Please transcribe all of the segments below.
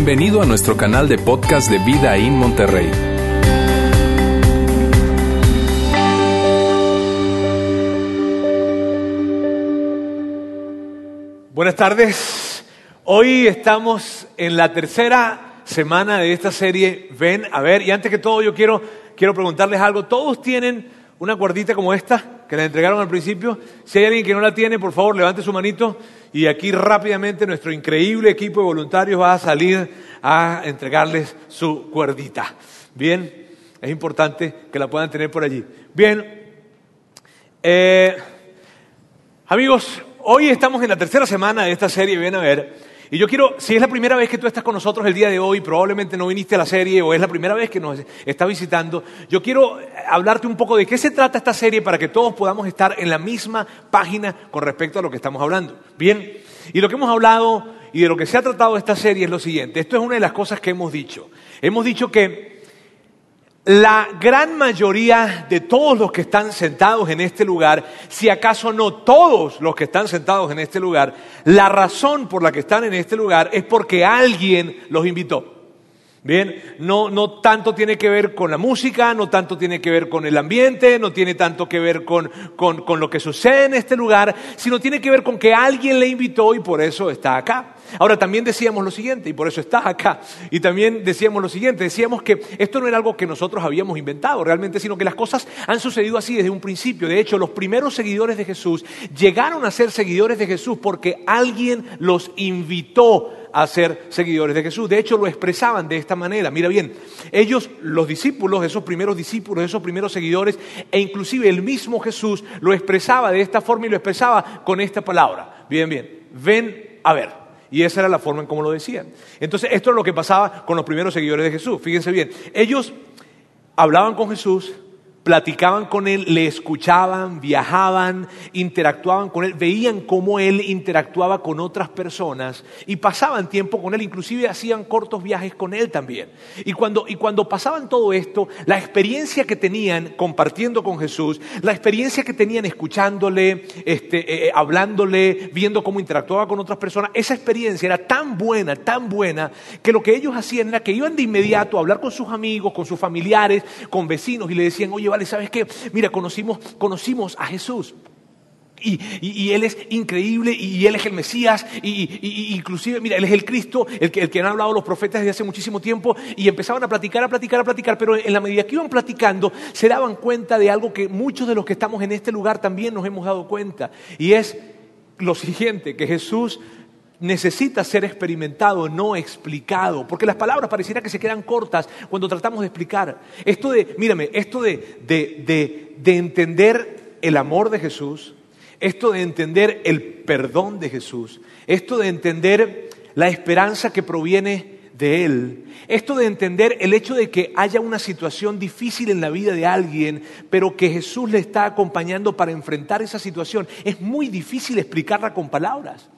Bienvenido a nuestro canal de podcast de Vida en Monterrey. Buenas tardes. Hoy estamos en la tercera semana de esta serie Ven a ver. Y antes que todo yo quiero, quiero preguntarles algo. ¿Todos tienen una cuerdita como esta que les entregaron al principio? Si hay alguien que no la tiene, por favor levante su manito y aquí rápidamente nuestro increíble equipo de voluntarios va a salir a entregarles su cuerdita. Bien, es importante que la puedan tener por allí. Bien, eh, amigos, hoy estamos en la tercera semana de esta serie Ven a ver. Y yo quiero, si es la primera vez que tú estás con nosotros el día de hoy, probablemente no viniste a la serie o es la primera vez que nos está visitando, yo quiero hablarte un poco de qué se trata esta serie para que todos podamos estar en la misma página con respecto a lo que estamos hablando. Bien, y lo que hemos hablado y de lo que se ha tratado esta serie es lo siguiente. Esto es una de las cosas que hemos dicho. Hemos dicho que la gran mayoría de todos los que están sentados en este lugar, si acaso no todos los que están sentados en este lugar, la razón por la que están en este lugar es porque alguien los invitó. Bien, no, no tanto tiene que ver con la música, no tanto tiene que ver con el ambiente, no tiene tanto que ver con, con, con lo que sucede en este lugar, sino tiene que ver con que alguien le invitó y por eso está acá. Ahora también decíamos lo siguiente, y por eso estás acá, y también decíamos lo siguiente, decíamos que esto no era algo que nosotros habíamos inventado realmente, sino que las cosas han sucedido así desde un principio. De hecho, los primeros seguidores de Jesús llegaron a ser seguidores de Jesús porque alguien los invitó a ser seguidores de Jesús. De hecho, lo expresaban de esta manera. Mira bien, ellos, los discípulos, esos primeros discípulos, esos primeros seguidores, e inclusive el mismo Jesús lo expresaba de esta forma y lo expresaba con esta palabra. Bien, bien, ven a ver. Y esa era la forma en cómo lo decían. Entonces, esto es lo que pasaba con los primeros seguidores de Jesús. Fíjense bien, ellos hablaban con Jesús, platicaban con él, le escuchaban, viajaban, interactuaban con él, veían cómo él interactuaba con otras personas y pasaban tiempo con él, inclusive hacían cortos viajes con él también. Y cuando, y cuando pasaban todo esto, la experiencia que tenían compartiendo con Jesús, la experiencia que tenían escuchándole, este, eh, hablándole, viendo cómo interactuaba con otras personas, esa experiencia era tan buena, tan buena, que lo que ellos hacían era que iban de inmediato a hablar con sus amigos, con sus familiares, con vecinos y le decían, oye, ¿sabes qué? Mira, conocimos, conocimos a Jesús. Y, Él es increíble y Él es el Mesías y, inclusive, mira, Él es el Cristo, el que, el que han hablado los profetas desde hace muchísimo tiempo y empezaban a platicar, a platicar, a platicar, pero en la medida que iban platicando se daban cuenta de algo que muchos de los que estamos en este lugar también nos hemos dado cuenta y es lo siguiente, que Jesús necesita ser experimentado, no explicado, porque las palabras pareciera que se quedan cortas cuando tratamos de explicar. Esto de, mírame, esto de, de, de, entender el amor de Jesús, esto de entender el perdón de Jesús, esto de entender la esperanza que proviene de Él, esto de entender el hecho de que haya una situación difícil en la vida de alguien, pero que Jesús le está acompañando para enfrentar esa situación, es muy difícil explicarla con palabras.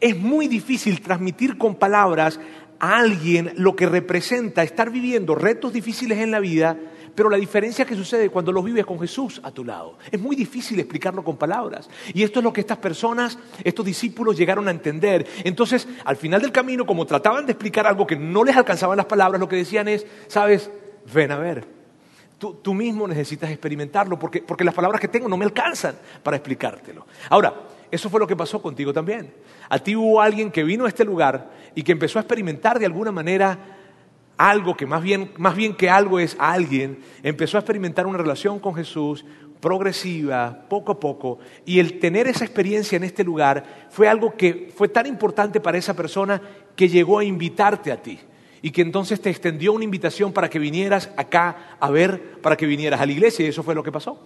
Es muy difícil transmitir con palabras a alguien lo que representa estar viviendo retos difíciles en la vida, pero la diferencia que sucede cuando los vives con Jesús a tu lado. Es muy difícil explicarlo con palabras. Y esto es lo que estas personas, estos discípulos llegaron a entender. Entonces, al final del camino, como trataban de explicar algo que no les alcanzaban las palabras, lo que decían es, sabes, ven a ver. Tú, mismo necesitas experimentarlo porque, porque las palabras que tengo no me alcanzan para explicártelo. Ahora, eso fue lo que pasó contigo también. A ti hubo alguien que vino a este lugar y que empezó a experimentar de alguna manera algo que más bien, más bien que algo es alguien, empezó a experimentar una relación con Jesús progresiva, poco a poco, y el tener esa experiencia en este lugar fue algo que fue tan importante para esa persona que llegó a invitarte a ti y que entonces te extendió una invitación para que vinieras acá a ver, para que vinieras a la iglesia, y eso fue lo que pasó.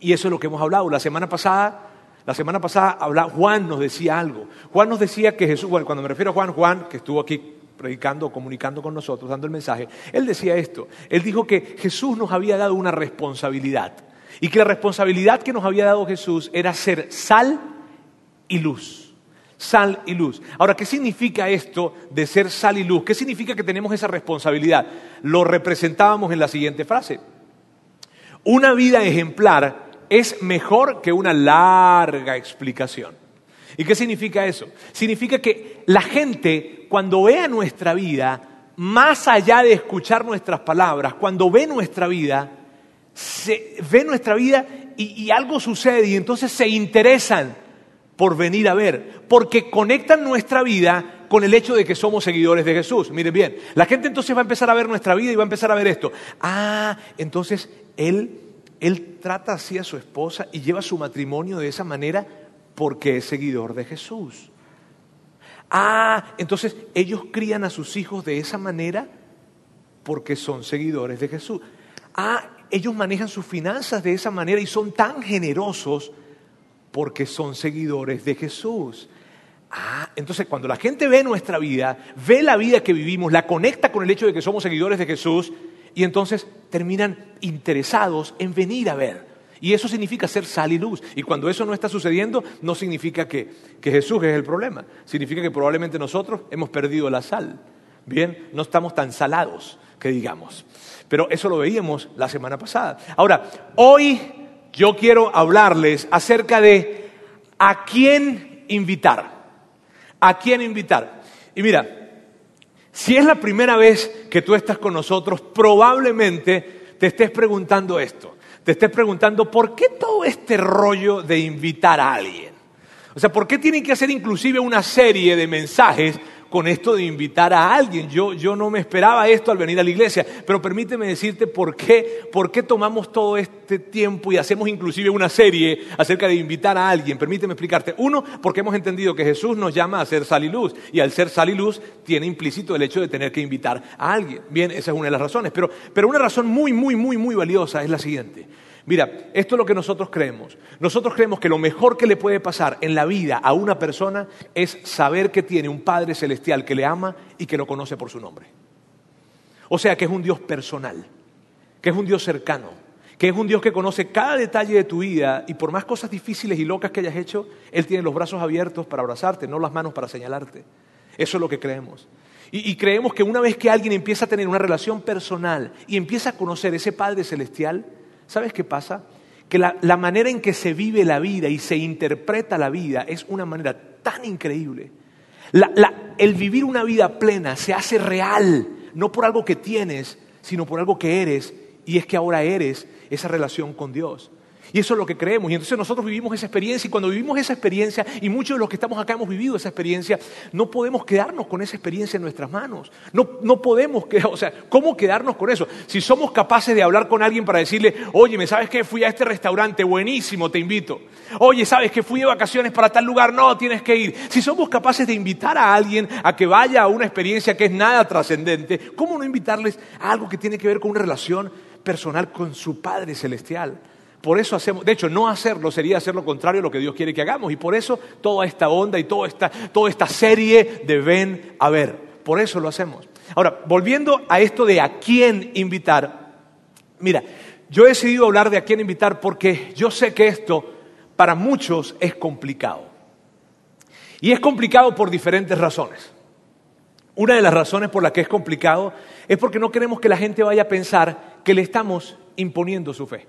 Y eso es lo que hemos hablado. La semana pasada la semana pasada Juan nos decía algo. Juan nos decía que Jesús, bueno, cuando me refiero a Juan, Juan, que estuvo aquí predicando, comunicando con nosotros, dando el mensaje, él decía esto. Él dijo que Jesús nos había dado una responsabilidad. Y que la responsabilidad que nos había dado Jesús era ser sal y luz. Sal y luz. Ahora, ¿qué significa esto de ser sal y luz? ¿Qué significa que tenemos esa responsabilidad? Lo representábamos en la siguiente frase. Una vida ejemplar es mejor que una larga explicación. ¿Y qué significa eso? Significa que la gente, cuando vea nuestra vida, más allá de escuchar nuestras palabras, cuando ve nuestra vida, se, ve nuestra vida y, y algo sucede y entonces se interesan por venir a ver, porque conectan nuestra vida con el hecho de que somos seguidores de Jesús. Miren bien, la gente entonces va a empezar a ver nuestra vida y va a empezar a ver esto. Ah, entonces él, él trata así a su esposa y lleva su matrimonio de esa manera porque es seguidor de Jesús. Ah, entonces ellos crían a sus hijos de esa manera porque son seguidores de Jesús. Ah, ellos manejan sus finanzas de esa manera y son tan generosos porque son seguidores de Jesús. Ah, entonces cuando la gente ve nuestra vida, ve la vida que vivimos, la conecta con el hecho de que somos seguidores de Jesús y entonces terminan interesados en venir a ver. Y eso significa ser sal y luz. Y cuando eso no está sucediendo, no significa que, que Jesús es el problema. Significa que probablemente nosotros hemos perdido la sal. Bien, no estamos tan salados, que digamos. Pero eso lo veíamos la semana pasada. Ahora, hoy yo quiero hablarles acerca de a quién invitar. ¿A quién invitar? Y mira, si es la primera vez que tú estás con nosotros, probablemente te estés preguntando esto. Te estés preguntando, ¿por qué todo este rollo de invitar a alguien? O sea, ¿por qué tienen que hacer inclusive una serie de mensajes con esto de invitar a alguien. Yo, yo no me esperaba esto al venir a la iglesia, pero permíteme decirte por qué, por qué tomamos todo este tiempo y hacemos inclusive una serie acerca de invitar a alguien. Permíteme explicarte. Uno, porque hemos entendido que Jesús nos llama a ser sal y luz, y al ser sal y luz tiene implícito el hecho de tener que invitar a alguien. Bien, esa es una de las razones, pero, pero una razón muy, muy, muy, muy valiosa es la siguiente. Mira, esto es lo que nosotros creemos. Nosotros creemos que lo mejor que le puede pasar en la vida a una persona es saber que tiene un Padre Celestial que le ama y que lo conoce por su nombre. O sea, que es un Dios personal, que es un Dios cercano, que es un Dios que conoce cada detalle de tu vida y por más cosas difíciles y locas que hayas hecho, Él tiene los brazos abiertos para abrazarte, no las manos para señalarte. Eso es lo que creemos. Y, creemos que una vez que alguien empieza a tener una relación personal y empieza a conocer ese Padre Celestial, ¿Sabes qué pasa? Que la, la, manera en que se vive la vida y se interpreta la vida es una manera tan increíble. La, la, el vivir una vida plena se hace real, no por algo que tienes, sino por algo que eres, y es que ahora eres esa relación con Dios. Y eso es lo que creemos. Y entonces nosotros vivimos esa experiencia y cuando vivimos esa experiencia, y muchos de los que estamos acá hemos vivido esa experiencia, no podemos quedarnos con esa experiencia en nuestras manos. No, no podemos, o sea, ¿cómo quedarnos con eso? Si somos capaces de hablar con alguien para decirle, oye, ¿me sabes que fui a este restaurante? Buenísimo, te invito. Oye, ¿sabes que fui de vacaciones para tal lugar? No, tienes que ir. Si somos capaces de invitar a alguien a que vaya a una experiencia que es nada trascendente, ¿cómo no invitarles a algo que tiene que ver con una relación personal con su Padre Celestial? Por eso hacemos, de hecho, no hacerlo sería hacer lo contrario a lo que Dios quiere que hagamos. Y por eso toda esta onda y toda esta, toda esta serie de ven a ver. Por eso lo hacemos. Ahora, volviendo a esto de a quién invitar. Mira, yo he decidido hablar de a quién invitar porque yo sé que esto para muchos es complicado. Y es complicado por diferentes razones. Una de las razones por las que es complicado es porque no queremos que la gente vaya a pensar que le estamos imponiendo su fe.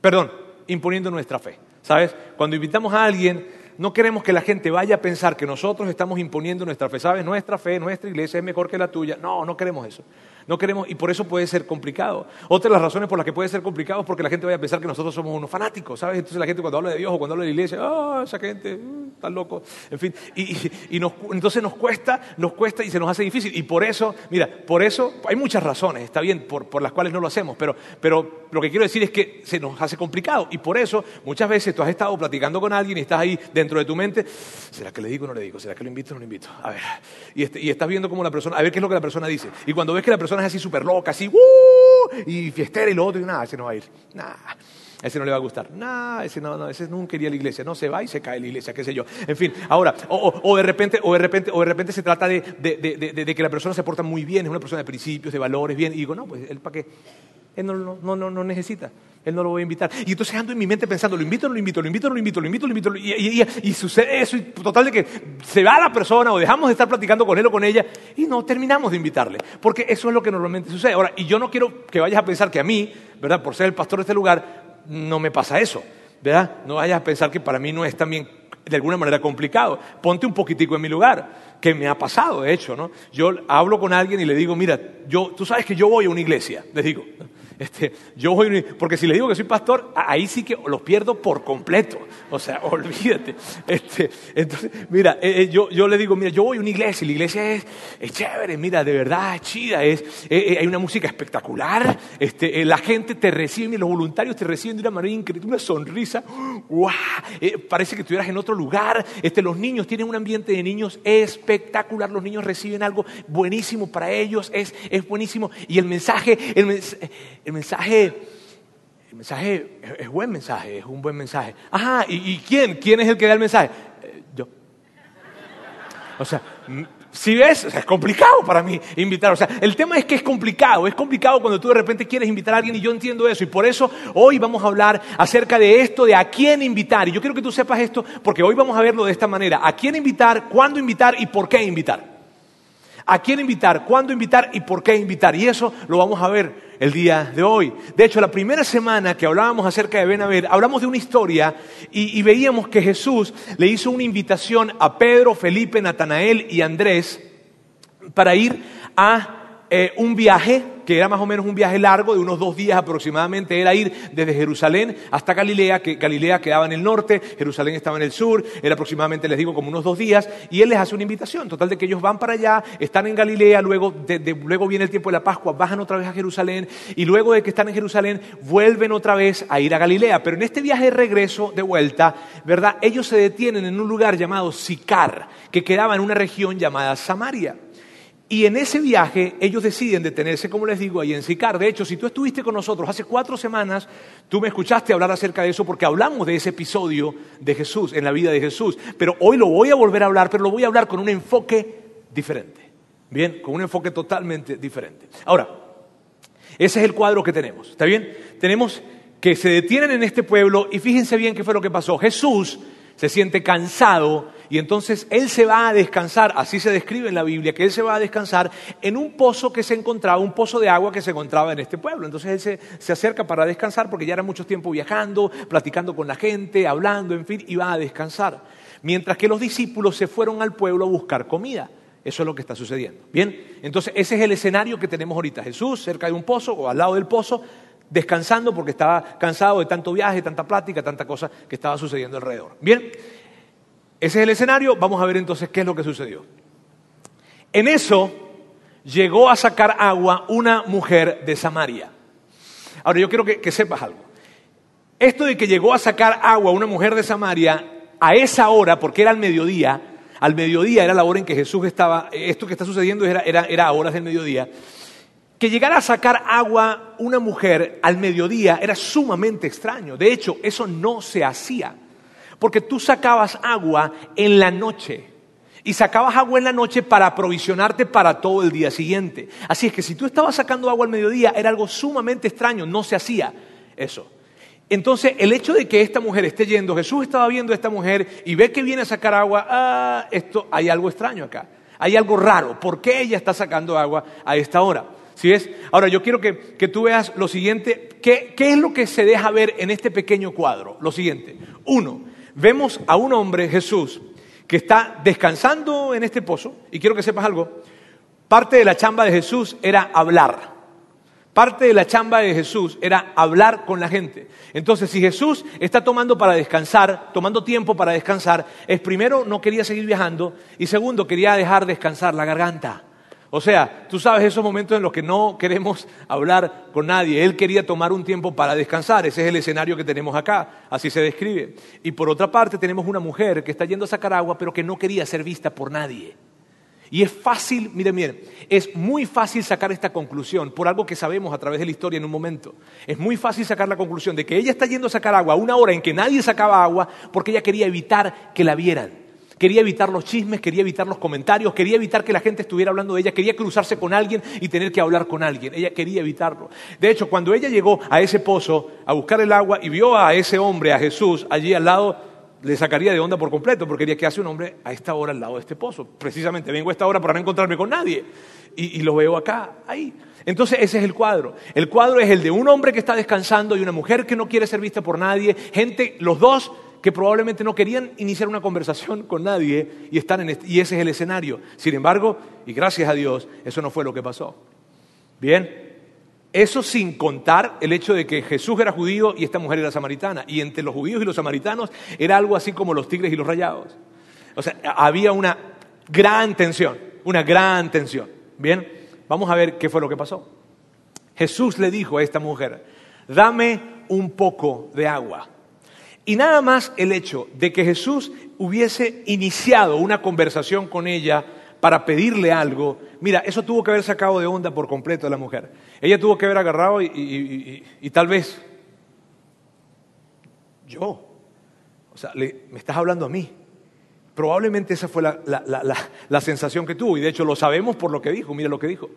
Perdón, imponiendo nuestra fe. ¿Sabes? Cuando invitamos a alguien, no queremos que la gente vaya a pensar que nosotros estamos imponiendo nuestra fe. ¿Sabes? Nuestra fe, nuestra iglesia es mejor que la tuya. No, no queremos eso. No queremos, y por eso puede ser complicado. Otra de las razones por las que puede ser complicado es porque la gente vaya a pensar que nosotros somos unos fanáticos, ¿sabes? Entonces la gente cuando habla de Dios o cuando habla de la iglesia, ah, esa gente, uh, está loco. En fin, y, entonces nos cuesta, nos cuesta y se nos hace difícil. Y por eso, mira, por eso hay muchas razones, está bien, por, por las cuales no lo hacemos, pero, pero lo que quiero decir es que se nos hace complicado. Y por eso muchas veces tú has estado platicando con alguien y estás ahí dentro de tu mente, ¿será que le digo o no le digo? ¿Será que lo invito o no lo invito? A ver, y, este, y estás viendo cómo la persona, a ver qué es lo que la persona dice. Y cuando ves que la persona es así súper loca, así, ¡uh! y fiestera y lo otro, y nada, ese no va a ir. Nah, ese no le va a gustar. Nah, ese no, no, ese nunca iría a la iglesia. No se va y se cae la iglesia, qué sé yo. En fin, ahora, o, de repente, o de repente, o de repente se trata de, de, de, que la persona se porta muy bien, es una persona de principios, de valores, bien. Y digo, no, pues él para qué. Él no, no, no, no, necesita. Él no lo voy a invitar. Y entonces ando en mi mente pensando, lo invito, no lo invito, lo invito, no lo invito, lo invito, lo invito. Y, y, y, y sucede eso, y total de que se va la persona o dejamos de estar platicando con él o con ella y no terminamos de invitarle. Porque eso es lo que normalmente sucede. Ahora, y yo no quiero que vayas a pensar que a mí, ¿verdad? Por ser el pastor de este lugar, no me pasa eso, ¿verdad? No vayas a pensar que para mí no es también de alguna manera complicado. Ponte un poquitico en mi lugar, que me ha pasado, de hecho, ¿no? Yo hablo con alguien y le digo, mira, yo, tú sabes que yo voy a una iglesia, les digo. Este, yo voy, porque si le digo que soy pastor, ahí sí que los pierdo por completo. O sea, olvídate. Este, entonces, mira, eh, eh, yo, yo, le digo, mira, yo voy a una iglesia, y la iglesia es, es chévere, mira, de verdad es chida, es, eh, hay una música espectacular, este, la gente te recibe, los voluntarios te reciben de una manera increíble, una sonrisa, ¡guau! parece que estuvieras en otro lugar, este, los niños tienen un ambiente de niños espectacular, los niños reciben algo buenísimo para ellos, es, es buenísimo, y el mensaje el mensaje, el mensaje es, buen mensaje, es un buen mensaje. Ajá, ¿y, quién? ¿Quién es el que da el mensaje? Eh, yo. O sea, si ves, es complicado para mí invitar. O sea, el tema es que es complicado. Es complicado cuando tú de repente quieres invitar a alguien y yo entiendo eso. Y por eso hoy vamos a hablar acerca de esto, de a quién invitar. Y yo quiero que tú sepas esto porque hoy vamos a verlo de esta manera. A quién invitar, cuándo invitar y por qué invitar. A quién invitar, cuándo invitar y por qué invitar. Y eso lo vamos a ver el día de hoy. De hecho, la primera semana que hablábamos acerca de Ben hablamos de una historia y, veíamos que Jesús le hizo una invitación a Pedro, Felipe, Natanael y Andrés para ir a eh, un viaje que era más o menos un viaje largo de unos dos días aproximadamente, era ir desde Jerusalén hasta Galilea, que Galilea quedaba en el norte, Jerusalén estaba en el sur, era aproximadamente, les digo, como unos dos días, y él les hace una invitación, total de que ellos van para allá, están en Galilea, luego, luego viene el tiempo de la Pascua, bajan otra vez a Jerusalén, y luego de que están en Jerusalén, vuelven otra vez a ir a Galilea, pero en este viaje de regreso, de vuelta, ¿verdad? Ellos se detienen en un lugar llamado Sicar, que quedaba en una región llamada Samaria. Y en ese viaje ellos deciden detenerse, como les digo, ahí en Sicar. De hecho, si tú estuviste con nosotros hace cuatro semanas, tú me escuchaste hablar acerca de eso porque hablamos de ese episodio de Jesús, en la vida de Jesús. Pero hoy lo voy a volver a hablar, pero lo voy a hablar con un enfoque diferente. Bien, con un enfoque totalmente diferente. Ahora, ese es el cuadro que tenemos. ¿Está bien? Tenemos que se detienen en este pueblo y fíjense bien qué fue lo que pasó. Jesús se siente cansado y entonces él se va a descansar, así se describe en la Biblia, que él se va a descansar en un pozo que se encontraba, un pozo de agua que se encontraba en este pueblo. Entonces él se, se acerca para descansar porque ya era mucho tiempo viajando, platicando con la gente, hablando, en fin, y va a descansar. Mientras que los discípulos se fueron al pueblo a buscar comida. Eso es lo que está sucediendo. Bien, entonces ese es el escenario que tenemos ahorita. Jesús cerca de un pozo o al lado del pozo, descansando porque estaba cansado de tanto viaje, tanta plática, tanta cosa que estaba sucediendo alrededor. Bien, ese es el escenario, vamos a ver entonces qué es lo que sucedió. En eso llegó a sacar agua una mujer de Samaria. Ahora yo quiero que, que sepas algo. Esto de que llegó a sacar agua una mujer de Samaria a esa hora, porque era al mediodía, al mediodía era la hora en que Jesús estaba, esto que está sucediendo era, era, era a horas del mediodía, que llegara a sacar agua una mujer al mediodía era sumamente extraño. De hecho, eso no se hacía. Porque tú sacabas agua en la noche. Y sacabas agua en la noche para aprovisionarte para todo el día siguiente. Así es que si tú estabas sacando agua al mediodía era algo sumamente extraño, no se hacía eso. Entonces, el hecho de que esta mujer esté yendo, Jesús estaba viendo a esta mujer y ve que viene a sacar agua, ah, esto, hay algo extraño acá, hay algo raro. ¿Por qué ella está sacando agua a esta hora? ¿Sí es? Ahora, yo quiero que, tú veas lo siguiente. ¿Qué, ¿Qué es lo que se deja ver en este pequeño cuadro? Lo siguiente. Uno, vemos a un hombre, Jesús, que está descansando en este pozo. Y quiero que sepas algo. Parte de la chamba de Jesús era hablar. Parte de la chamba de Jesús era hablar con la gente. Entonces, si Jesús está tomando para descansar, tomando tiempo para descansar, es primero no quería seguir viajando y segundo quería dejar descansar la garganta. O sea, tú sabes esos momentos en los que no queremos hablar con nadie. Él quería tomar un tiempo para descansar. Ese es el escenario que tenemos acá. Así se describe. Y por otra parte tenemos una mujer que está yendo a sacar agua, pero que no quería ser vista por nadie. Y es fácil, miren, miren, es muy fácil sacar esta conclusión por algo que sabemos a través de la historia en un momento. Es muy fácil sacar la conclusión de que ella está yendo a sacar agua a una hora en que nadie sacaba agua porque ella quería evitar que la vieran. Quería evitar los chismes, quería evitar los comentarios, quería evitar que la gente estuviera hablando de ella, quería cruzarse con alguien y tener que hablar con alguien. Ella quería evitarlo. De hecho, cuando ella llegó a ese pozo a buscar el agua y vio a ese hombre, a Jesús, allí al lado, le sacaría de onda por completo, porque quería que hace un hombre a esta hora al lado de este pozo. Precisamente, vengo a esta hora para no encontrarme con nadie. Y, y lo veo acá, ahí. Entonces ese es el cuadro. El cuadro es el de un hombre que está descansando y una mujer que no quiere ser vista por nadie. Gente, los dos que probablemente no querían iniciar una conversación con nadie y, están en y ese es el escenario. Sin embargo, y gracias a Dios, eso no fue lo que pasó. Bien, eso sin contar el hecho de que Jesús era judío y esta mujer era samaritana. Y entre los judíos y los samaritanos era algo así como los tigres y los rayados. O sea, había una gran tensión, una gran tensión. Bien, vamos a ver qué fue lo que pasó. Jesús le dijo a esta mujer, dame un poco de agua. Y nada más el hecho de que Jesús hubiese iniciado una conversación con ella para pedirle algo, mira, eso tuvo que haber sacado de onda por completo a la mujer. Ella tuvo que haber agarrado y, tal vez, yo, o sea, me estás hablando a mí. Probablemente esa fue la, sensación que tuvo y de hecho lo sabemos por lo que dijo, mira lo que dijo.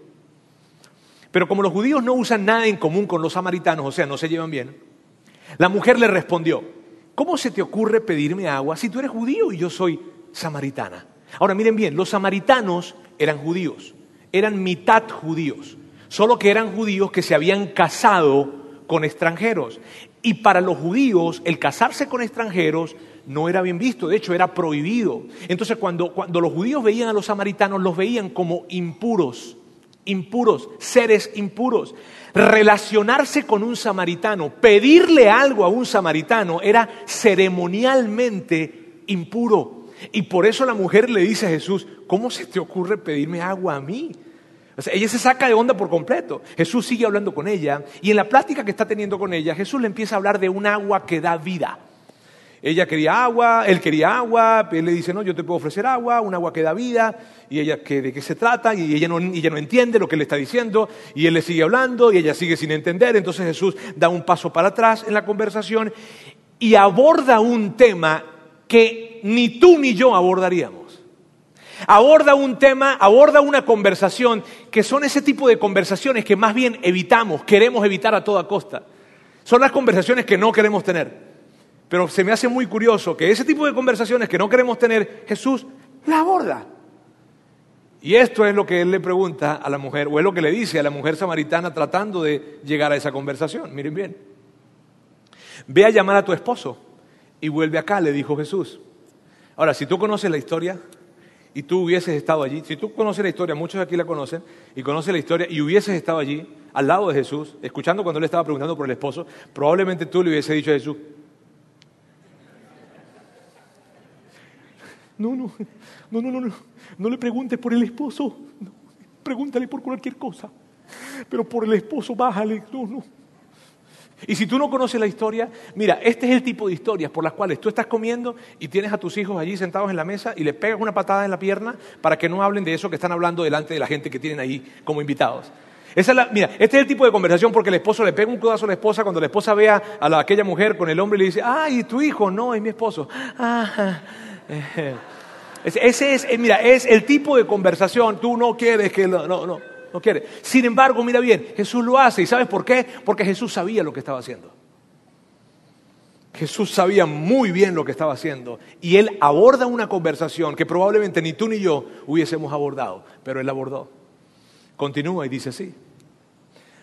Pero como los judíos no usan nada en común con los samaritanos, o sea, no se llevan bien, la mujer le respondió, ¿cómo se te ocurre pedirme agua si tú eres judío y yo soy samaritana? Ahora miren bien, los samaritanos eran judíos, eran mitad judíos, solo que eran judíos que se habían casado con extranjeros. Y para los judíos el casarse con extranjeros no era bien visto, de hecho era prohibido. Entonces cuando, cuando los judíos veían a los samaritanos, los veían como impuros, impuros, seres impuros. Relacionarse con un samaritano, pedirle algo a un samaritano era ceremonialmente impuro. Y por eso la mujer le dice a Jesús, ¿cómo se te ocurre pedirme agua a mí? O sea, ella se saca de onda por completo. Jesús sigue hablando con ella y en la plática que está teniendo con ella, Jesús le empieza a hablar de un agua que da vida. Ella quería agua, él quería agua, él le dice, no, yo te puedo ofrecer agua, un agua que da vida, y ella, ¿de qué se trata? Y ella no, ella no entiende lo que le está diciendo, y él le sigue hablando, y ella sigue sin entender, entonces Jesús da un paso para atrás en la conversación y aborda un tema que ni tú ni yo abordaríamos. Aborda un tema, aborda una conversación que son ese tipo de conversaciones que más bien evitamos, queremos evitar a toda costa. Son las conversaciones que no queremos tener. Pero se me hace muy curioso que ese tipo de conversaciones que no queremos tener, Jesús la aborda. Y esto es lo que él le pregunta a la mujer, o es lo que le dice a la mujer samaritana tratando de llegar a esa conversación. Miren bien. Ve a llamar a tu esposo y vuelve acá, le dijo Jesús. Ahora, si tú conoces la historia y tú hubieses estado allí, si tú conoces la historia, muchos aquí la conocen, y conoces la historia y hubieses estado allí, al lado de Jesús, escuchando cuando él estaba preguntando por el esposo, probablemente tú le hubieses dicho a Jesús, no, no, no, no, no, no, no le preguntes por el esposo, pregúntale por cualquier cosa, pero por el esposo bájale, no, no. Y si tú no conoces la historia, mira, este es el tipo de historias por las cuales tú estás comiendo y tienes a tus hijos allí sentados en la mesa y le pegas una patada en la pierna para que no hablen de eso que están hablando delante de la gente que tienen ahí como invitados. mira, este es el tipo de conversación porque el esposo le pega un codazo a la esposa cuando la esposa vea a aquella mujer con el hombre y le dice, ay, tu hijo, no, es mi esposo. Ah, ese es, eh, mira, es el tipo de conversación, tú no quieres que, no, no no quiere. Sin embargo, mira bien, Jesús lo hace. ¿Y sabes por qué? Porque Jesús sabía lo que estaba haciendo. Jesús sabía muy bien lo que estaba haciendo. Y él aborda una conversación que probablemente ni tú ni yo hubiésemos abordado, pero él abordó. Continúa y dice así.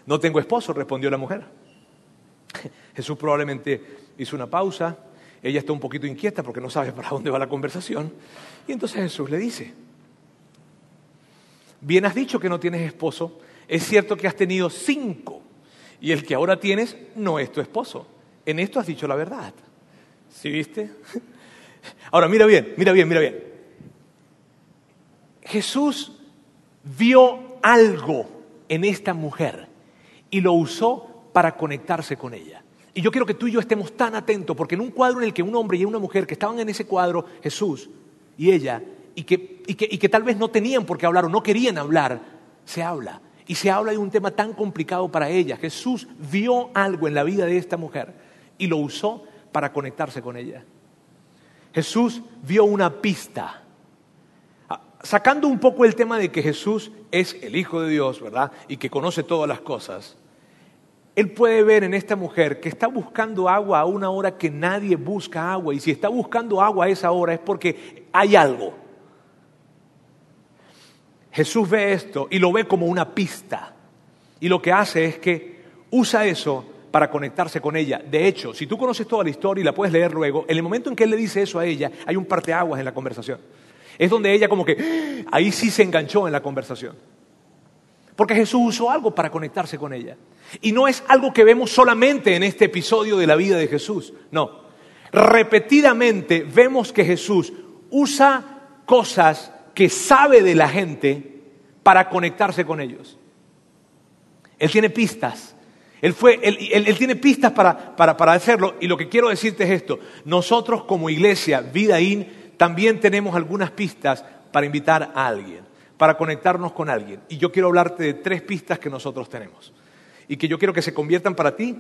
No tengo esposo, respondió la mujer. Jesús probablemente hizo una pausa. Ella está un poquito inquieta porque no sabe para dónde va la conversación. Y entonces Jesús le dice, bien has dicho que no tienes esposo, es cierto que has tenido cinco y el que ahora tienes no es tu esposo. En esto has dicho la verdad. ¿Sí viste? Ahora mira bien, mira bien, mira bien. Jesús vio algo en esta mujer y lo usó para conectarse con ella. Y yo quiero que tú y yo estemos tan atentos, porque en un cuadro en el que un hombre y una mujer que estaban en ese cuadro, Jesús y ella, y que, tal vez no tenían por qué hablar o no querían hablar, se habla. Y se habla de un tema tan complicado para ella. Jesús vio algo en la vida de esta mujer y lo usó para conectarse con ella. Jesús vio una pista. Ah, sacando un poco el tema de que Jesús es el Hijo de Dios, ¿verdad? Y que conoce todas las cosas. Él puede ver en esta mujer que está buscando agua a una hora que nadie busca agua. Y si está buscando agua a esa hora es porque hay algo. Jesús ve esto y lo ve como una pista. Y lo que hace es que usa eso para conectarse con ella. De hecho, si tú conoces toda la historia y la puedes leer luego, en el momento en que él le dice eso a ella, hay un parteaguas en la conversación. Es donde ella como que ahí sí se enganchó en la conversación. Porque Jesús usó algo para conectarse con ella. Y no es algo que vemos solamente en este episodio de la vida de Jesús, no. Repetidamente vemos que Jesús usa cosas que sabe de la gente para conectarse con ellos. Él tiene pistas. Él, fue, él, tiene pistas para, para, hacerlo. Y lo que quiero decirte es esto. Nosotros como iglesia, Vida In, también tenemos algunas pistas para invitar a alguien, para conectarnos con alguien. Y yo quiero hablarte de tres pistas que nosotros tenemos. Y que yo quiero que se conviertan para ti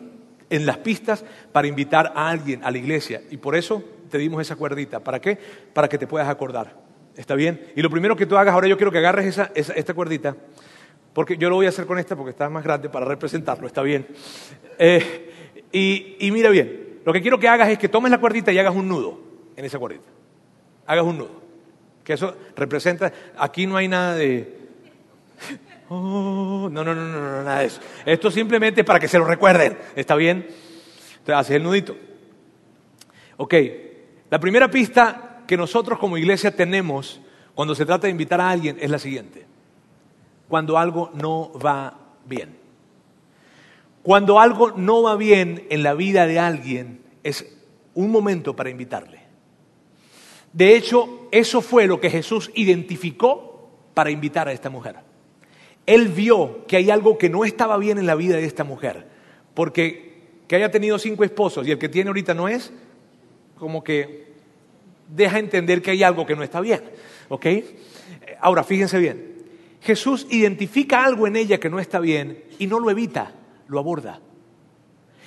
en las pistas para invitar a alguien a la iglesia. Y por eso te dimos esa cuerdita. ¿Para qué? Para que te puedas acordar. ¿Está bien? Y lo primero que tú hagas, ahora yo quiero que agarres esa, esta cuerdita, porque yo lo voy a hacer con esta porque está más grande para representarlo, ¿está bien? Eh, y, y mira bien, lo que quiero que hagas es que tomes la cuerdita y hagas un nudo en esa cuerdita. Hagas un nudo. Que eso representa, aquí no hay nada de... Oh, no, no, no, no, nada de eso. Esto simplemente para que se lo recuerden, ¿está bien? Entonces haces el nudito. Ok, la primera pista que nosotros como iglesia tenemos cuando se trata de invitar a alguien es la siguiente. Cuando algo no va bien. Cuando algo no va bien en la vida de alguien es un momento para invitarle. De hecho, eso fue lo que Jesús identificó para invitar a esta mujer él vio que hay algo que no estaba bien en la vida de esta mujer. Porque que haya tenido cinco esposos y el que tiene ahorita no es, como que deja entender que hay algo que no está bien. ¿Ok? Ahora, fíjense bien. Jesús identifica algo en ella que no está bien y no lo evita, lo aborda.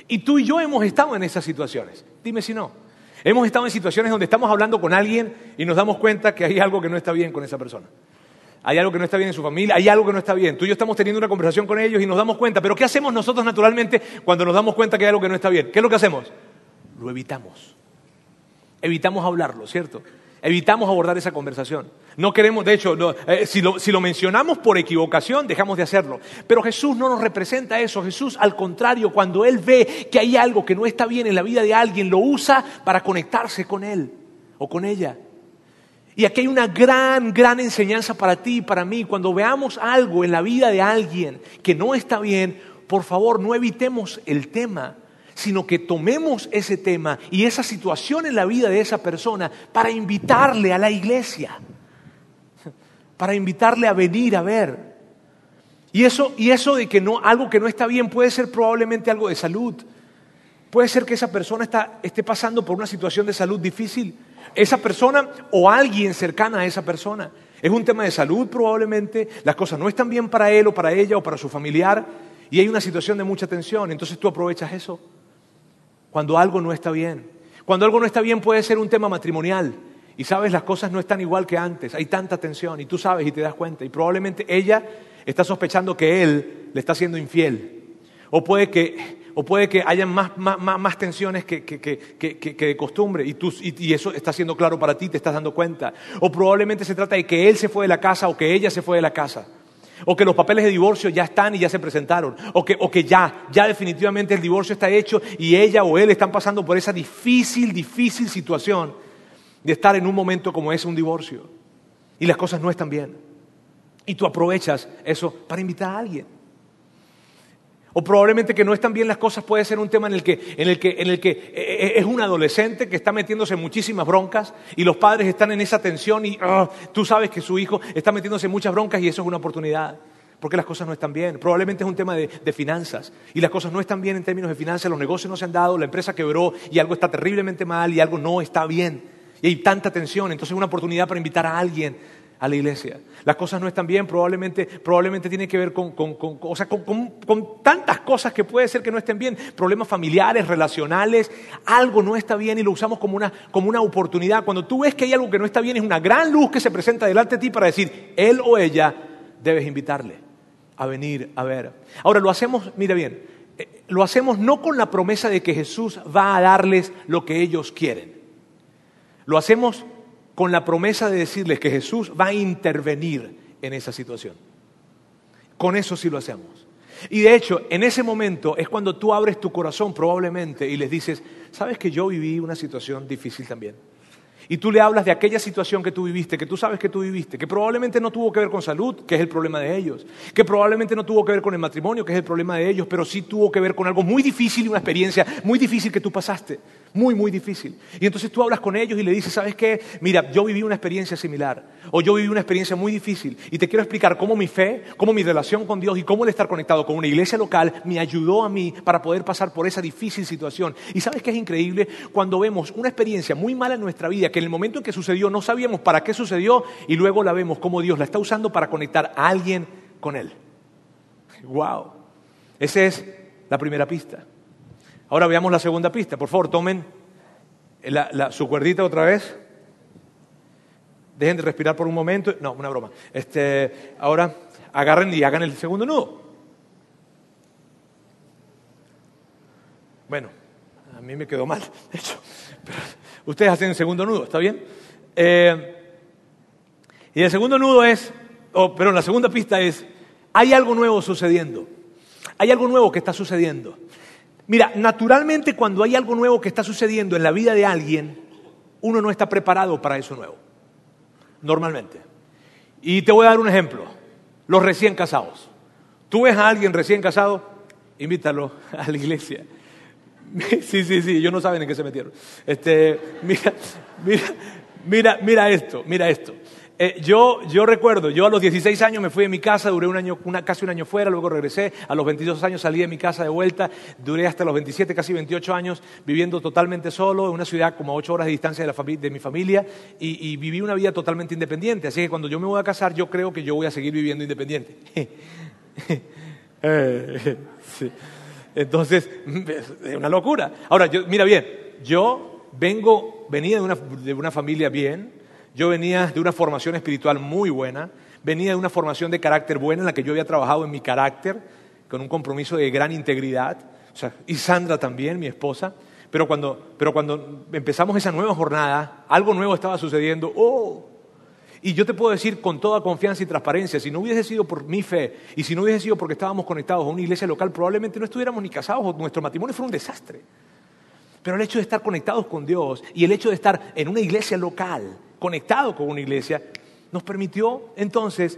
Y tú y yo hemos estado en esas situaciones. Dime si no. Hemos estado en situaciones donde estamos hablando con alguien y nos damos cuenta que hay algo que no está bien con esa persona hay algo que no está bien en su familia, hay algo que no está bien. Tú y yo estamos teniendo una conversación con ellos y nos damos cuenta, pero ¿qué hacemos nosotros naturalmente cuando nos damos cuenta que hay algo que no está bien? ¿Qué es lo que hacemos? Lo evitamos. Evitamos hablarlo, ¿cierto? Evitamos abordar esa conversación. No queremos, de hecho, eh, si, lo, si lo mencionamos por equivocación, dejamos de hacerlo. Pero Jesús no nos representa eso. Jesús, al contrario, cuando Él ve que hay algo que no está bien en la vida de alguien, lo usa para conectarse con Él o con ella. Y aquí hay una gran, gran enseñanza para ti y para mí. Cuando veamos algo en la vida de alguien que no está bien, por favor, no evitemos el tema, sino que tomemos ese tema y esa situación en la vida de esa persona para invitarle a la iglesia, para invitarle a venir a ver. Y eso, y eso de que no, algo que no está bien puede ser probablemente algo de salud. Puede ser que esa persona está, esté pasando por una situación de salud difícil esa persona o alguien cercana a esa persona. Es un tema de salud probablemente, las cosas no están bien para él o para ella o para su familiar y hay una situación de mucha tensión, entonces tú aprovechas eso. Cuando algo no está bien. Cuando algo no está bien puede ser un tema matrimonial y sabes, las cosas no están igual que antes, hay tanta tensión y tú sabes y te das cuenta y probablemente ella está sospechando que él le está siendo infiel. O puede que o puede que haya más, tensiones que, de costumbre y, y, eso está siendo claro para ti, te estás dando cuenta. O probablemente se trata de que él se fue de la casa o que ella se fue de la casa. O que los papeles de divorcio ya están y ya se presentaron. O que, o que ya, ya definitivamente el divorcio está hecho y ella o él están pasando por esa difícil, difícil situación de estar en un momento como es un divorcio. Y las cosas no están bien. Y tú aprovechas eso para invitar a alguien. O probablemente que no están bien las cosas puede ser un tema en el que, en el que, en el que eh, eh, es un adolescente que está metiéndose en muchísimas broncas y los padres están en esa tensión y ah, tú sabes que su hijo está metiéndose en muchas broncas y eso es una oportunidad. Porque las cosas no están bien. Probablemente es un tema de, de, finanzas. Y las cosas no están bien en términos de finanzas, los negocios no se han dado, la empresa quebró y algo está terriblemente mal y algo no está bien. Y hay tanta tensión. Entonces es una oportunidad para invitar a alguien a la iglesia. Las cosas no están bien, probablemente, probablemente tiene que ver con, con, con, tantas cosas que puede ser que no estén bien, problemas familiares, relacionales, algo no está bien y lo usamos como una, como una oportunidad. Cuando tú ves que hay algo que no está bien, es una gran luz que se presenta delante de ti para decir, él o ella debes invitarle a venir a ver. Ahora lo hacemos, mira bien, eh, lo hacemos no con la promesa de que Jesús va a darles lo que ellos quieren. Lo hacemos con la promesa de decirles que Jesús va a intervenir en esa situación. Con eso sí lo hacemos. Y de hecho, en ese momento es cuando tú abres tu corazón probablemente y les dices, sabes que yo viví una situación difícil también. Y tú le hablas de aquella situación que tú viviste, que tú sabes que tú viviste, que probablemente no tuvo que ver con salud, que es el problema de ellos, que probablemente no tuvo que ver con el matrimonio, que es el problema de ellos, pero sí tuvo que ver con algo muy difícil y una experiencia muy difícil que tú pasaste, muy, muy difícil. Y entonces tú hablas con ellos y le dices, ¿sabes qué? Mira, yo viví una experiencia similar, o yo viví una experiencia muy difícil, y te quiero explicar cómo mi fe, cómo mi relación con Dios y cómo el estar conectado con una iglesia local me ayudó a mí para poder pasar por esa difícil situación. Y sabes qué es increíble cuando vemos una experiencia muy mala en nuestra vida, que en el momento en que sucedió no sabíamos para qué sucedió y luego la vemos como Dios la está usando para conectar a alguien con Él. ¡Wow! Esa es la primera pista. Ahora veamos la segunda pista. Por favor, tomen su cuerdita otra vez. Dejen de respirar por un momento. No, una broma. Este, ahora agarren y hagan el segundo nudo. Bueno, a mí me quedó mal, de hecho. Ustedes hacen el segundo nudo, ¿está bien? Eh, y el segundo nudo es, oh, pero la segunda pista es, hay algo nuevo sucediendo. Hay algo nuevo que está sucediendo. Mira, naturalmente cuando hay algo nuevo que está sucediendo en la vida de alguien, uno no está preparado para eso nuevo. Normalmente. Y te voy a dar un ejemplo. Los recién casados. Tú ves a alguien recién casado, invítalo a la iglesia. Sí, sí, sí, ellos no saben en qué se metieron. Este, mira, mira, mira, mira esto, mira esto. Eh, yo, recuerdo, yo a los 16 años me fui de mi casa, duré un año, una, casi un año fuera, luego regresé, a los 22 años salí de mi casa de vuelta, duré hasta los 27, casi 28 años viviendo totalmente solo en una ciudad como a 8 horas de distancia de, la de mi familia y, viví una vida totalmente independiente. Así que cuando yo me voy a casar, yo creo que yo voy a seguir viviendo independiente. Eh. Entonces, es una locura. Ahora, yo, mira bien, yo vengo, venía de una, de una familia bien, yo venía de una formación espiritual muy buena, venía de una formación de carácter buena en la que yo había trabajado en mi carácter, con un compromiso de gran integridad, y Sandra también, mi esposa, pero cuando, pero cuando empezamos esa nueva jornada, algo nuevo estaba sucediendo, ¡oh! Y yo te puedo decir con toda confianza y transparencia, si no hubiese sido por mi fe y si no hubiese sido porque estábamos conectados a una iglesia local, probablemente no estuviéramos ni casados o nuestro matrimonio fue un desastre. Pero el hecho de estar conectados con Dios y el hecho de estar en una iglesia local, conectado con una iglesia, nos permitió entonces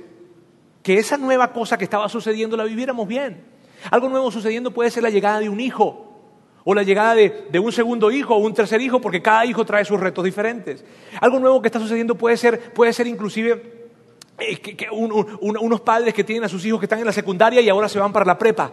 que esa nueva cosa que estaba sucediendo la viviéramos bien. Algo nuevo sucediendo puede ser la llegada de un hijo, o la llegada de, un segundo hijo o un tercer hijo, porque cada hijo trae sus retos diferentes. Algo nuevo que está sucediendo puede ser, puede ser inclusive eh, unos padres que tienen a sus hijos que están en la secundaria y ahora se van para la prepa.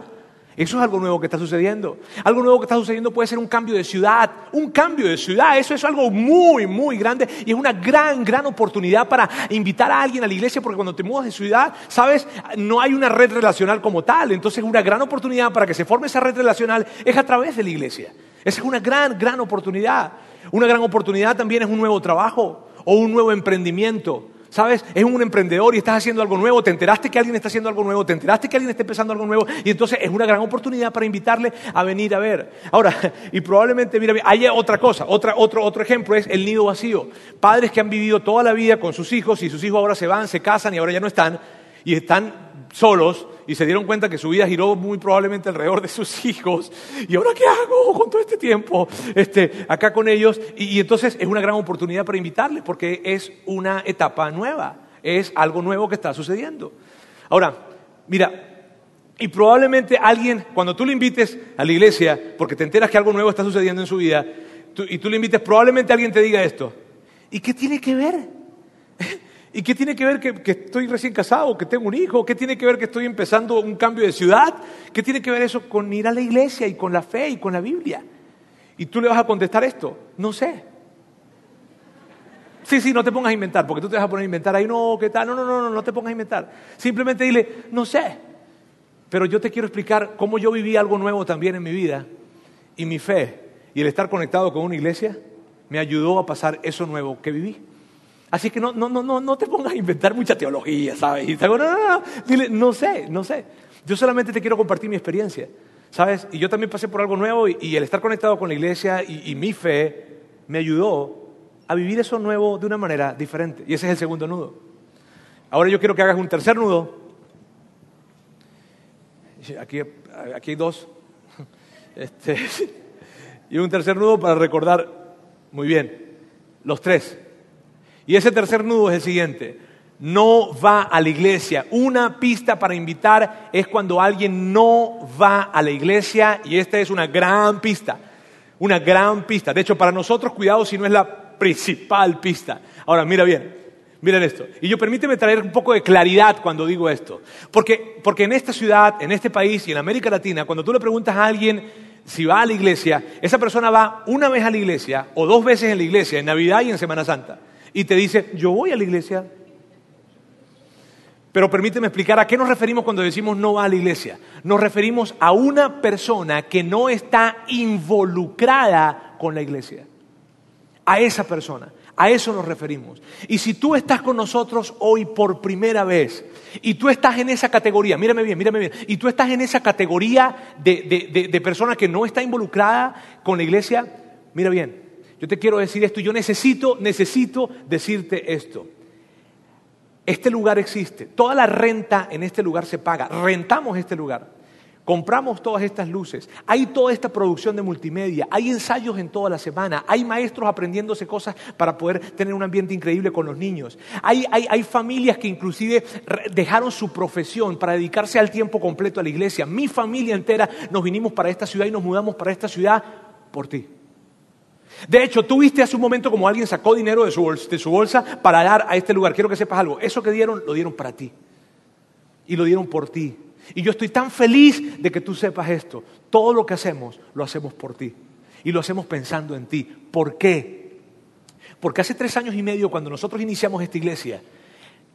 Eso es algo nuevo que está sucediendo. Algo nuevo que está sucediendo puede ser un cambio de ciudad, un cambio de ciudad. Eso es algo muy, muy grande y es una gran, gran oportunidad para invitar a alguien a la iglesia porque cuando te mudas de ciudad, sabes, no hay una red relacional como tal. Entonces una gran oportunidad para que se forme esa red relacional es a través de la iglesia. Esa es una gran, gran oportunidad. Una gran oportunidad también es un nuevo trabajo o un nuevo emprendimiento ¿sabes? Es un emprendedor y estás haciendo algo nuevo, te enteraste que alguien está haciendo algo nuevo, te enteraste que alguien está empezando algo nuevo y entonces es una gran oportunidad para invitarle a venir a ver. Ahora, y probablemente, mira, hay otra cosa, otra, otro, otro ejemplo es el nido vacío. Padres que han vivido toda la vida con sus hijos y sus hijos ahora se van, se casan y ahora ya no están y están solos y se dieron cuenta que su vida giró muy probablemente alrededor de sus hijos. ¿Y ahora qué hago con todo este tiempo este, acá con ellos? Y, entonces es una gran oportunidad para invitarles porque es una etapa nueva, es algo nuevo que está sucediendo. Ahora, mira, y probablemente alguien, cuando tú le invites a la iglesia, porque te enteras que algo nuevo está sucediendo en su vida, y tú le invites, probablemente alguien te diga esto. ¿Y qué tiene que ver? ¿Y qué tiene que ver que, estoy recién casado, que tengo un hijo? ¿Qué tiene que ver que estoy empezando un cambio de ciudad? ¿Qué tiene que ver eso con ir a la iglesia y con la fe y con la Biblia? Y tú le vas a contestar esto, no sé. Sí, sí, no te pongas a inventar, porque tú te vas a poner a inventar ahí, no, ¿qué tal? No, no, no, no, no te pongas a inventar. Simplemente dile, no sé. Pero yo te quiero explicar cómo yo viví algo nuevo también en mi vida y mi fe y el estar conectado con una iglesia me ayudó a pasar eso nuevo que viví. Así que no, no, no, no te pongas a inventar mucha teología, ¿sabes? Y no, no, no, dile, no sé, no sé. Yo solamente te quiero compartir mi experiencia, ¿sabes? Y yo también pasé por algo nuevo y, el estar conectado con la iglesia y, y mi fe me ayudó a vivir eso nuevo de una manera diferente. Y ese es el segundo nudo. Ahora yo quiero que hagas un tercer nudo. Aquí, aquí hay dos. Este, y un tercer nudo para recordar, muy bien, los tres. Y ese tercer nudo es el siguiente. No va a la iglesia. Una pista para invitar es cuando alguien no va a la iglesia y esta es una gran pista. Una gran pista. De hecho, para nosotros, cuidado si no es la principal pista. Ahora, mira bien. Miren esto. Y yo permíteme traer un poco de claridad cuando digo esto. Porque, porque en esta ciudad, en este país y en América Latina, cuando tú le preguntas a alguien si va a la iglesia, esa persona va una vez a la iglesia o dos veces en la iglesia, en Navidad y en Semana Santa. Y te dice, yo voy a la iglesia. Pero permíteme explicar a qué nos referimos cuando decimos no va a la iglesia. Nos referimos a una persona que no está involucrada con la iglesia. A esa persona. A eso nos referimos. Y si tú estás con nosotros hoy por primera vez y tú estás en esa categoría, mírame bien, mírame bien, y tú estás en esa categoría de, de, persona que no está involucrada con la iglesia, mira bien, yo te quiero decir esto, yo necesito, necesito decirte esto. Este lugar existe, toda la renta en este lugar se paga, rentamos este lugar. Compramos todas estas luces, hay toda esta producción de multimedia, hay ensayos en toda la semana, hay maestros aprendiéndose cosas para poder tener un ambiente increíble con los niños, hay, familias que inclusive dejaron su profesión para dedicarse al tiempo completo a la iglesia. Mi familia entera nos vinimos para esta ciudad y nos mudamos para esta ciudad por ti. De hecho, tú viste hace un momento como alguien sacó dinero de su, bolsa, de su bolsa para dar a este lugar. Quiero que sepas algo, eso que dieron lo dieron para ti y lo dieron por ti. Y yo estoy tan feliz de que tú sepas esto. Todo lo que hacemos, lo hacemos por ti. Y lo hacemos pensando en ti. ¿Por qué? Porque hace tres años y medio, cuando nosotros iniciamos esta iglesia,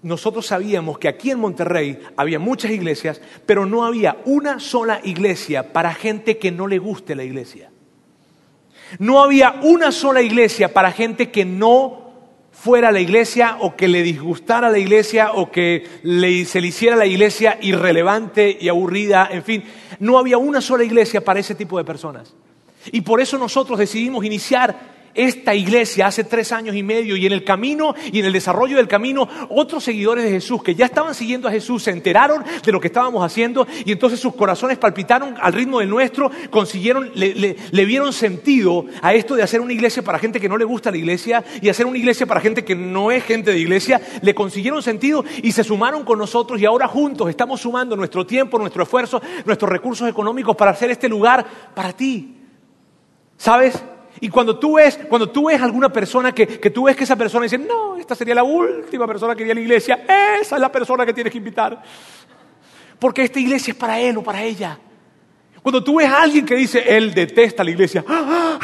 nosotros sabíamos que aquí en Monterrey había muchas iglesias, pero no había una sola iglesia para gente que no le guste la iglesia. No había una sola iglesia para gente que no fuera a la iglesia o que le disgustara la iglesia o que se le hiciera la iglesia irrelevante y aburrida, en fin, no había una sola iglesia para ese tipo de personas. Y por eso nosotros decidimos iniciar esta iglesia hace tres años y medio y en el camino y en el desarrollo del camino, otros seguidores de Jesús que ya estaban siguiendo a Jesús se enteraron de lo que estábamos haciendo y entonces sus corazones palpitaron al ritmo del nuestro, consiguieron, le, le vieron sentido a esto de hacer una iglesia para gente que no le gusta la iglesia y hacer una iglesia para gente que no es gente de iglesia, le consiguieron sentido y se sumaron con nosotros y ahora juntos estamos sumando nuestro tiempo, nuestro esfuerzo, nuestros recursos económicos para hacer este lugar para ti. ¿Sabes? Y cuando tú ves, cuando tú ves alguna persona que, que tú ves que esa persona dice, no, esta sería la última persona que iría a la iglesia, esa es la persona que tienes que invitar. Porque esta iglesia es para él o para ella. Cuando tú ves a alguien que dice, él detesta la iglesia, ¡Ah!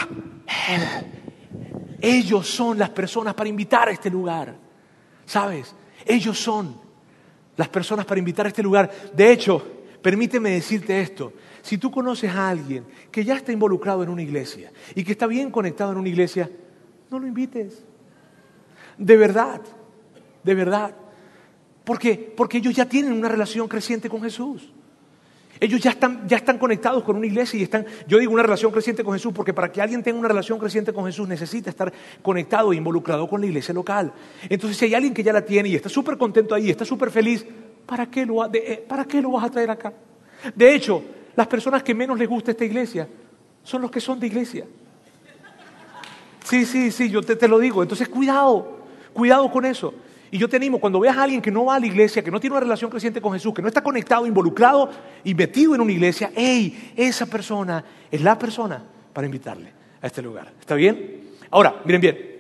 ellos son las personas para invitar a este lugar. ¿Sabes? Ellos son las personas para invitar a este lugar. De hecho, permíteme decirte esto. Si tú conoces a alguien que ya está involucrado en una iglesia y que está bien conectado en una iglesia, no lo invites. De verdad, de verdad. Porque, porque ellos ya tienen una relación creciente con Jesús. Ellos ya están, ya están conectados con una iglesia y están, yo digo una relación creciente con Jesús, porque para que alguien tenga una relación creciente con Jesús necesita estar conectado e involucrado con la iglesia local. Entonces, si hay alguien que ya la tiene y está súper contento ahí, está súper feliz, ¿para qué, lo, eh, ¿para qué lo vas a traer acá? De hecho, las personas que menos les gusta esta iglesia son los que son de iglesia. Sí, sí, sí, yo te, lo digo. Entonces, cuidado, cuidado con eso. Y yo te animo, cuando veas a alguien que no va a la iglesia, que no tiene una relación creciente con Jesús, que no está conectado, involucrado y metido en una iglesia, hey, esa persona es la persona para invitarle a este lugar. ¿Está bien? Ahora, miren bien.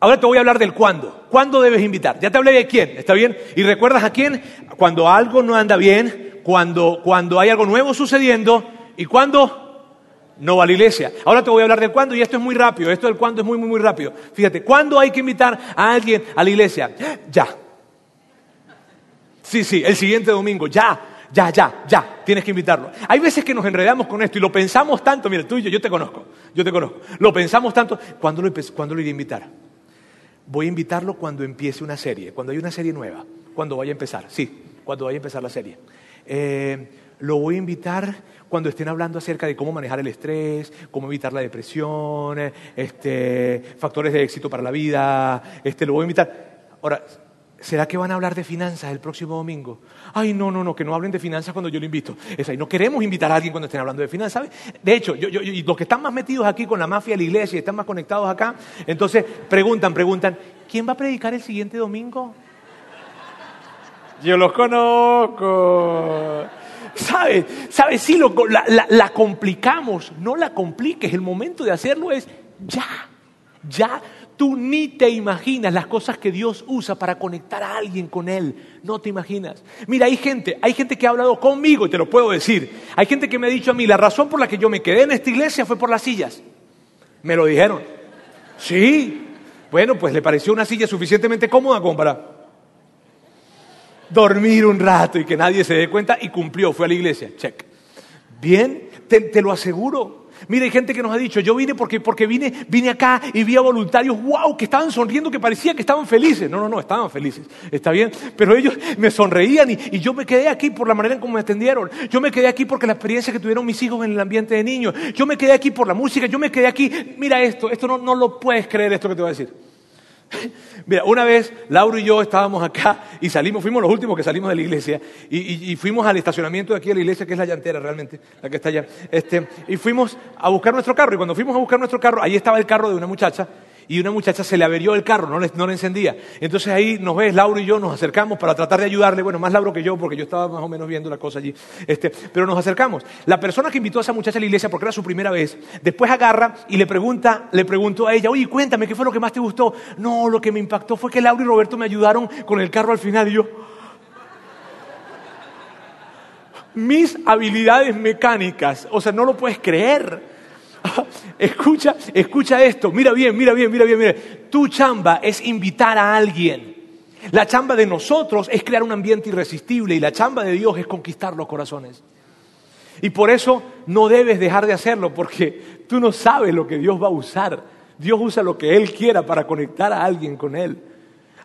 Ahora te voy a hablar del cuándo. ¿Cuándo debes invitar? Ya te hablé de quién, ¿está bien? ¿Y recuerdas a quién? Cuando algo no anda bien, cuando, cuando hay algo nuevo sucediendo y cuando no va a la iglesia. Ahora te voy a hablar del cuándo y esto es muy rápido, esto del cuándo es muy, muy, muy rápido. Fíjate, ¿cuándo hay que invitar a alguien a la iglesia? Ya. Sí, sí, el siguiente domingo, ya, ya, ya, ya, tienes que invitarlo. Hay veces que nos enredamos con esto y lo pensamos tanto, mira, tú y yo, yo te conozco, yo te conozco, lo pensamos tanto, ¿cuándo lo, ¿cuándo lo iré a invitar? Voy a invitarlo cuando empiece una serie, cuando hay una serie nueva, cuando vaya a empezar, sí, cuando vaya a empezar la serie. Eh, lo voy a invitar cuando estén hablando acerca de cómo manejar el estrés, cómo evitar la depresión, este, factores de éxito para la vida. Este, lo voy a invitar. Ahora, ¿Será que van a hablar de finanzas el próximo domingo? Ay, no, no, no, que no hablen de finanzas cuando yo lo invito. Es ahí, no queremos invitar a alguien cuando estén hablando de finanzas, ¿sabes? De hecho, yo, yo, y los que están más metidos aquí con la mafia de la iglesia y están más conectados acá, entonces preguntan, preguntan, ¿quién va a predicar el siguiente domingo? Yo los conozco. ¿Sabes? ¿Sabes? Sí, lo, la, la, la complicamos. No la compliques. El momento de hacerlo es ya. Ya. Tú ni te imaginas las cosas que Dios usa para conectar a alguien con Él. No te imaginas. Mira, hay gente, hay gente que ha hablado conmigo, y te lo puedo decir. Hay gente que me ha dicho a mí, la razón por la que yo me quedé en esta iglesia fue por las sillas. Me lo dijeron. Sí. Bueno, pues le pareció una silla suficientemente cómoda como para dormir un rato y que nadie se dé cuenta y cumplió, fue a la iglesia. Check. Bien, te, lo aseguro. Mira, hay gente que nos ha dicho, yo vine porque, porque vine, vine acá y vi a voluntarios, wow, que estaban sonriendo, que parecía que estaban felices. No, no, no, estaban felices, está bien. Pero ellos me sonreían y, y yo me quedé aquí por la manera en cómo me atendieron. Yo me quedé aquí porque la experiencia que tuvieron mis hijos en el ambiente de niños. Yo me quedé aquí por la música, yo me quedé aquí. Mira esto, esto no, no lo puedes creer, esto que te voy a decir. Mira, una vez Lauro y yo estábamos acá y salimos, fuimos los últimos que salimos de la iglesia y, fuimos al estacionamiento de aquí de la iglesia, que es la llantera realmente, la que está allá. Este, y fuimos a buscar nuestro carro y cuando fuimos a buscar nuestro carro, ahí estaba el carro de una muchacha y una muchacha se le averió el carro, no le, no le, encendía. Entonces ahí nos ves, Lauro y yo nos acercamos para tratar de ayudarle, bueno, más Lauro que yo, porque yo estaba más o menos viendo la cosa allí, este, pero nos acercamos. La persona que invitó a esa muchacha a la iglesia, porque era su primera vez, después agarra y le pregunta, le preguntó a ella, oye, cuéntame, ¿qué fue lo que más te gustó? No, lo que me impactó fue que Lauro y Roberto me ayudaron con el carro al final y yo... Mis habilidades mecánicas, o sea, no lo puedes creer. escucha, escucha esto, mira bien, mira bien, mira bien, mira. Tu chamba es invitar a alguien. La chamba de nosotros es crear un ambiente irresistible y la chamba de Dios es conquistar los corazones. Y por eso no debes dejar de hacerlo porque tú no sabes lo que Dios va a usar. Dios usa lo que Él quiera para conectar a alguien con Él.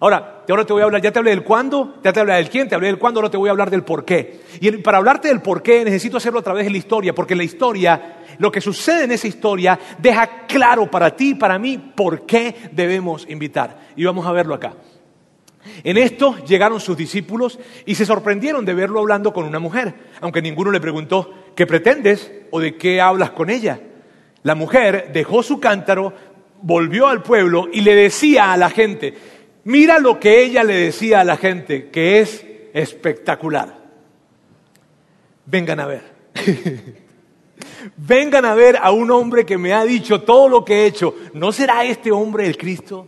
Ahora, ahora te voy a hablar, ya te hablé del cuándo, ya te hablé del quién, te hablé del cuándo, ahora te voy a hablar del por qué. Y para hablarte del por qué necesito hacerlo a través de la historia, porque la historia, lo que sucede en esa historia deja claro para ti y para mí por qué debemos invitar. Y vamos a verlo acá. En esto llegaron sus discípulos y se sorprendieron de verlo hablando con una mujer, aunque ninguno le preguntó, ¿qué pretendes o de qué hablas con ella? La mujer dejó su cántaro, volvió al pueblo y le decía a la gente, Mira lo que ella le decía a la gente, que es espectacular. Vengan a ver. Vengan a ver a un hombre que me ha dicho todo lo que he hecho. ¿No será este hombre el Cristo?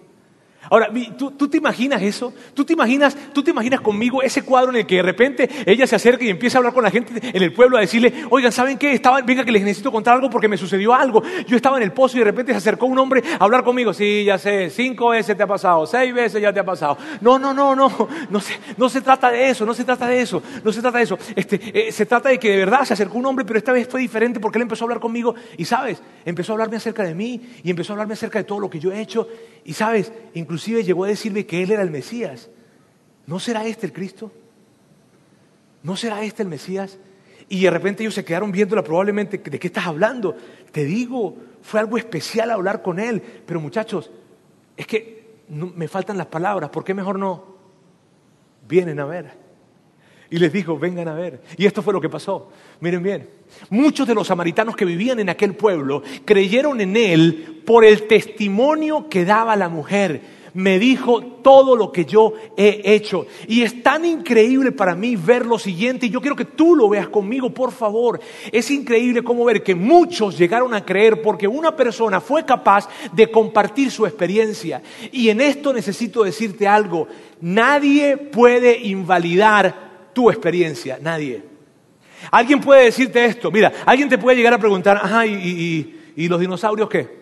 Ahora, ¿tú, ¿tú, te imaginas eso? ¿Tú te imaginas, ¿Tú te imaginas conmigo ese cuadro en el que de repente ella se acerca y empieza a hablar con la gente en el pueblo a decirle, oigan, ¿saben qué? Estaba, venga que les necesito contar algo porque me sucedió algo. Yo estaba en el pozo y de repente se acercó un hombre a hablar conmigo. Sí, ya sé, cinco veces te ha pasado, seis veces ya te ha pasado. No, no, no, no, no se, no se trata de eso, no se trata de eso, no se trata de eso. Este, eh, se trata de que de verdad se acercó un hombre, pero esta vez fue diferente porque él empezó a hablar conmigo y, ¿sabes? Empezó a hablarme acerca de mí y empezó a hablarme acerca de todo lo que yo he hecho y, ¿sabes? Inclusive llegó a decirme que Él era el Mesías. ¿No será este el Cristo? ¿No será este el Mesías? Y de repente ellos se quedaron viéndola probablemente, ¿de qué estás hablando? Te digo, fue algo especial hablar con Él. Pero muchachos, es que me faltan las palabras, ¿por qué mejor no? Vienen a ver. Y les dijo, vengan a ver. Y esto fue lo que pasó. Miren bien, muchos de los samaritanos que vivían en aquel pueblo creyeron en Él por el testimonio que daba la mujer me dijo todo lo que yo he hecho. Y es tan increíble para mí ver lo siguiente, y yo quiero que tú lo veas conmigo, por favor. Es increíble cómo ver que muchos llegaron a creer porque una persona fue capaz de compartir su experiencia. Y en esto necesito decirte algo, nadie puede invalidar tu experiencia, nadie. Alguien puede decirte esto, mira, alguien te puede llegar a preguntar, ajá, ¿y, y, y los dinosaurios qué?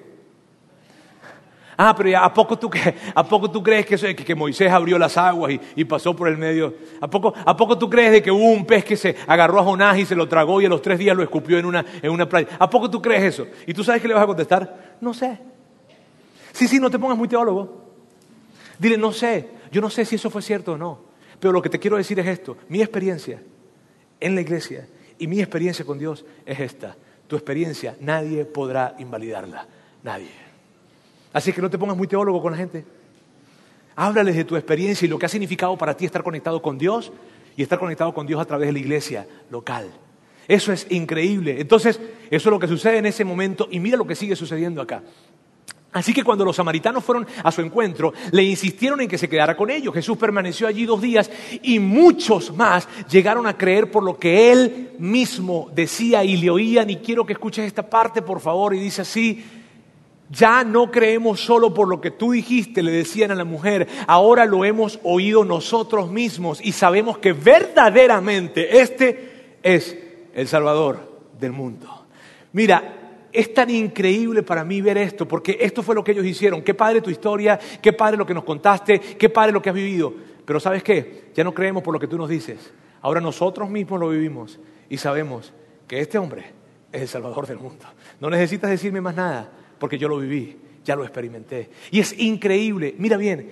Ah, pero ¿a poco tú, a poco tú crees que, eso, que, que, Moisés abrió las aguas y, y, pasó por el medio? ¿A poco, ¿A poco tú crees de que hubo un pez que se agarró a Jonás y se lo tragó y a los tres días lo escupió en una, en una playa? ¿A poco tú crees eso? ¿Y tú sabes qué le vas a contestar? No sé. Sí, sí, no te pongas muy teólogo. Dile, no sé. Yo no sé si eso fue cierto o no. Pero lo que te quiero decir es esto. Mi experiencia en la iglesia y mi experiencia con Dios es esta. Tu experiencia nadie podrá invalidarla. Nadie. Así que no te pongas muy teólogo con la gente. Háblales de tu experiencia y lo que ha significado para ti estar conectado con Dios y estar conectado con Dios a través de la iglesia local. Eso es increíble. Entonces, eso es lo que sucede en ese momento y mira lo que sigue sucediendo acá. Así que cuando los samaritanos fueron a su encuentro, le insistieron en que se quedara con ellos. Jesús permaneció allí dos días y muchos más llegaron a creer por lo que él mismo decía y le oían. Y quiero que escuches esta parte, por favor, y dice así, ya no creemos solo por lo que tú dijiste, le decían a la mujer, ahora lo hemos oído nosotros mismos y sabemos que verdaderamente este es el Salvador del mundo. Mira, es tan increíble para mí ver esto, porque esto fue lo que ellos hicieron. Qué padre tu historia, qué padre lo que nos contaste, qué padre lo que has vivido. Pero sabes qué, ya no creemos por lo que tú nos dices. Ahora nosotros mismos lo vivimos y sabemos que este hombre es el Salvador del mundo. No necesitas decirme más nada porque yo lo viví, ya lo experimenté. Y es increíble, mira bien,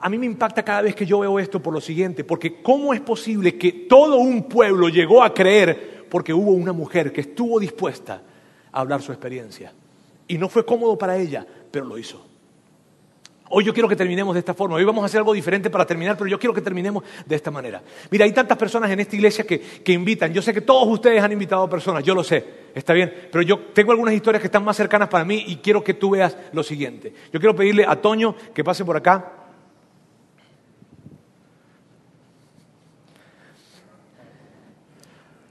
a mí me impacta cada vez que yo veo esto por lo siguiente, porque ¿cómo es posible que todo un pueblo llegó a creer porque hubo una mujer que estuvo dispuesta a hablar su experiencia? Y no fue cómodo para ella, pero lo hizo. Hoy yo quiero que terminemos de esta forma. Hoy vamos a hacer algo diferente para terminar, pero yo quiero que terminemos de esta manera. Mira, hay tantas personas en esta iglesia que, que, invitan. Yo sé que todos ustedes han invitado a personas, yo lo sé, está bien. Pero yo tengo algunas historias que están más cercanas para mí y quiero que tú veas lo siguiente. Yo quiero pedirle a Toño que pase por acá.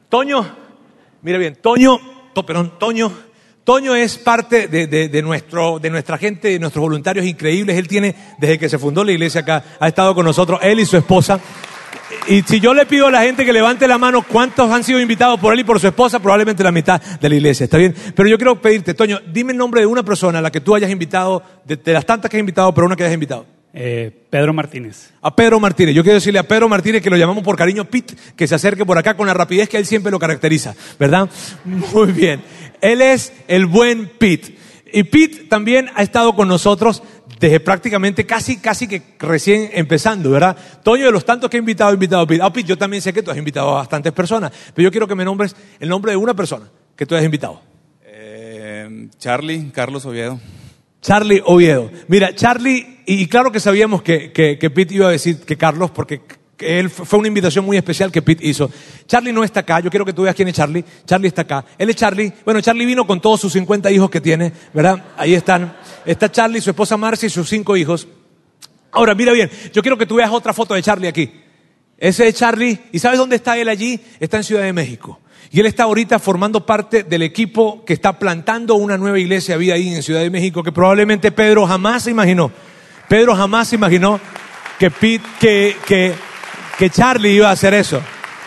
Toño, mira bien, Toño, perdón, Toño Toño es parte de, nuestro, de nuestra gente, de nuestros voluntarios increíbles. Él tiene, desde que se fundó la iglesia acá, ha estado con nosotros, él y su esposa. Y si yo le pido a la gente que levante la mano cuántos han sido invitados por él y por su esposa, probablemente la mitad de la iglesia, ¿está bien? Pero yo quiero pedirte, Toño, dime el nombre de una persona a la que tú hayas invitado, de, las tantas que has invitado, pero una que hayas invitado. Eh, Pedro Martínez. A Pedro Martínez. Yo quiero decirle a Pedro Martínez que lo llamamos por cariño Pete, que se acerque por acá con la rapidez que él siempre lo caracteriza, ¿verdad? Muy bien. Él es el buen Pete. Y Pete también ha estado con nosotros desde prácticamente casi, casi que recién empezando, ¿verdad? Toño, de los tantos que he invitado, he invitado a Pete. Ah, Pete, yo también sé que tú has invitado a bastantes personas, pero yo quiero que me nombres el nombre de una persona que tú has invitado. Eh, Charlie, Carlos Oviedo. Charlie Oviedo. Mira, Charlie, y, claro que sabíamos que, que, que Pete iba a decir que Carlos, porque él fue una invitación muy especial que Pete hizo. Charlie no está acá, yo quiero que tú veas quién es Charlie. Charlie está acá. Él es Charlie. Bueno, Charlie vino con todos sus 50 hijos que tiene, ¿verdad? Ahí están. Está Charlie, su esposa Marcia y sus cinco hijos. Ahora, mira bien, yo quiero que tú veas otra foto de Charlie aquí. Ese es Charlie. ¿Y sabes dónde está él allí? Está en Ciudad de México. Y él está ahorita formando parte del equipo que está plantando una nueva iglesia vida ahí en Ciudad de México que probablemente Pedro jamás se imaginó. Pedro jamás se imaginó que, Pete, que, que que Charlie iba a hacer eso.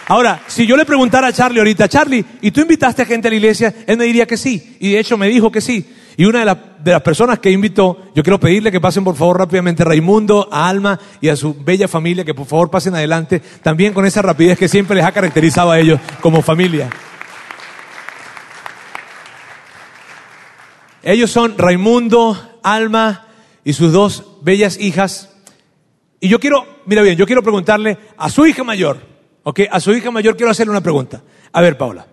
Ahora, si yo le preguntara a Charlie ahorita, Charlie, ¿y tú invitaste a gente a la iglesia? Él me diría que sí. Y de hecho me dijo que sí. Y una de, de las personas que invitó, yo quiero pedirle que pasen por favor rápidamente a Raimundo, a Alma y a su bella familia, que por favor pasen adelante, también con esa rapidez que siempre les ha caracterizado a ellos como familia. Ellos son Raimundo, Alma y sus dos bellas hijas, y yo quiero, mira bien, yo quiero preguntarle a su hija mayor, ¿ok? A su hija mayor quiero hacerle una pregunta. A ver, Paula,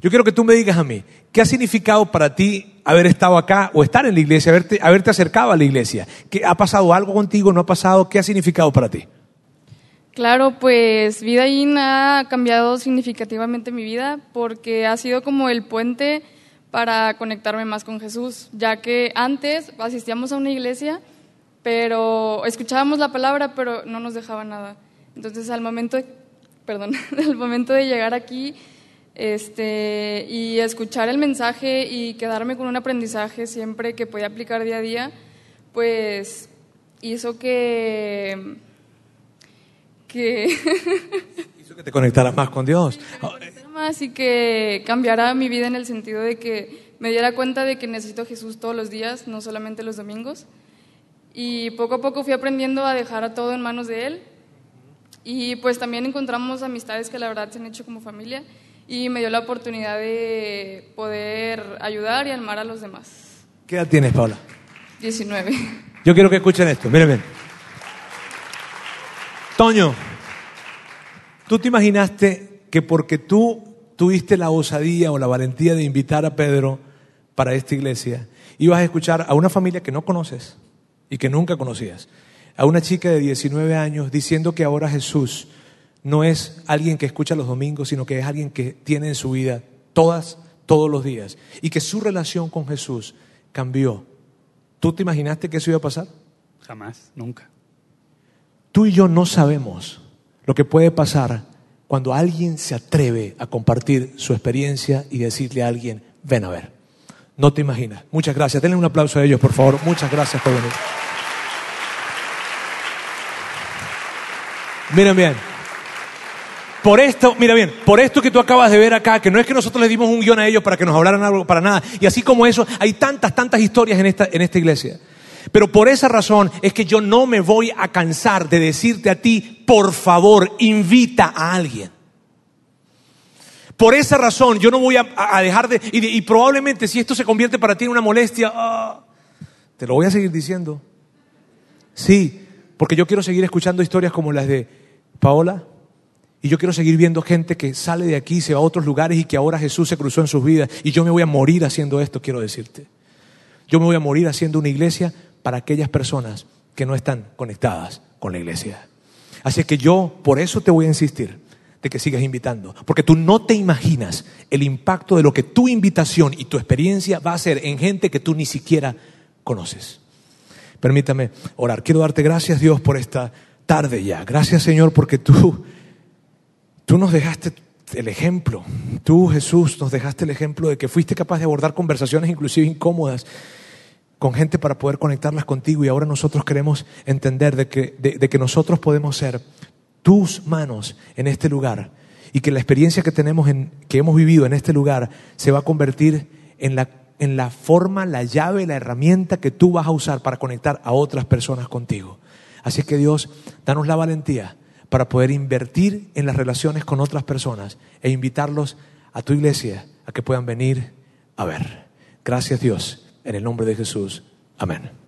yo quiero que tú me digas a mí, ¿qué ha significado para ti haber estado acá o estar en la iglesia, haberte, haberte acercado a la iglesia? ¿Qué, ¿Ha pasado algo contigo? ¿No ha pasado? ¿Qué ha significado para ti? Claro, pues Vida In ha cambiado significativamente mi vida porque ha sido como el puente para conectarme más con Jesús, ya que antes asistíamos a una iglesia pero escuchábamos la palabra, pero no nos dejaba nada. Entonces, al momento, de, perdón, al momento de llegar aquí este, y escuchar el mensaje y quedarme con un aprendizaje siempre que podía aplicar día a día, pues hizo que... que hizo que te conectaras más con Dios. más y que cambiara mi vida en el sentido de que me diera cuenta de que necesito a Jesús todos los días, no solamente los domingos. Y poco a poco fui aprendiendo a dejar a todo en manos de Él. Y pues también encontramos amistades que la verdad se han hecho como familia y me dio la oportunidad de poder ayudar y armar a los demás. ¿Qué edad tienes, Paula? 19. Yo quiero que escuchen esto, miren bien. Toño, ¿tú te imaginaste que porque tú tuviste la osadía o la valentía de invitar a Pedro para esta iglesia, ibas a escuchar a una familia que no conoces? Y que nunca conocías. a una chica de 19 años diciendo que ahora Jesús no es alguien que escucha los domingos, sino que es alguien que tiene en su vida todas, todos los días. Y que su relación con Jesús cambió. ¿Tú te imaginaste que eso iba a pasar? Jamás, nunca. Tú y yo no sabemos lo que puede pasar cuando alguien se atreve a compartir su experiencia y decirle a alguien, ven a ver. No te imaginas. Muchas gracias. Denle un aplauso a ellos, por favor. Muchas gracias por venir. Miren bien. Por esto, mira bien, por esto que tú acabas de ver acá, que no es que nosotros les dimos un guion a ellos para que nos hablaran algo, para nada. Y así como eso, hay tantas, tantas historias en esta, en esta iglesia. Pero por esa razón es que yo no me voy a cansar de decirte a ti, por favor, invita a alguien. Por esa razón yo no voy a, dejar de y, y, probablemente si esto se convierte para ti en una molestia, ah, te lo voy a seguir diciendo. Sí, porque yo quiero seguir escuchando historias como las de Paola, y yo quiero seguir viendo gente que sale de aquí, se va a otros lugares y que ahora Jesús se cruzó en sus vidas. Y yo me voy a morir haciendo esto, quiero decirte. Yo me voy a morir haciendo una iglesia para aquellas personas que no están conectadas con la iglesia. Así que yo por eso te voy a insistir de que sigas invitando. Porque tú no te imaginas el impacto de lo que tu invitación y tu experiencia va a hacer en gente que tú ni siquiera conoces. Permítame orar. Quiero darte gracias Dios por esta tarde ya. Gracias Señor porque tú Tú nos dejaste el ejemplo. Tú, Jesús, nos dejaste el ejemplo de que fuiste capaz de abordar conversaciones inclusive incómodas con gente para poder conectarlas contigo y ahora nosotros queremos entender de que, de, de que nosotros podemos ser tus manos en este lugar y que la experiencia que tenemos en, que hemos vivido en este lugar se va a convertir en la, en la forma, la llave, la herramienta que tú vas a usar para conectar a otras personas contigo. Así que Dios, danos la valentía para poder invertir en las relaciones con otras personas e invitarlos a tu iglesia a que puedan venir a ver. Gracias Dios, en el nombre de Jesús. Amén.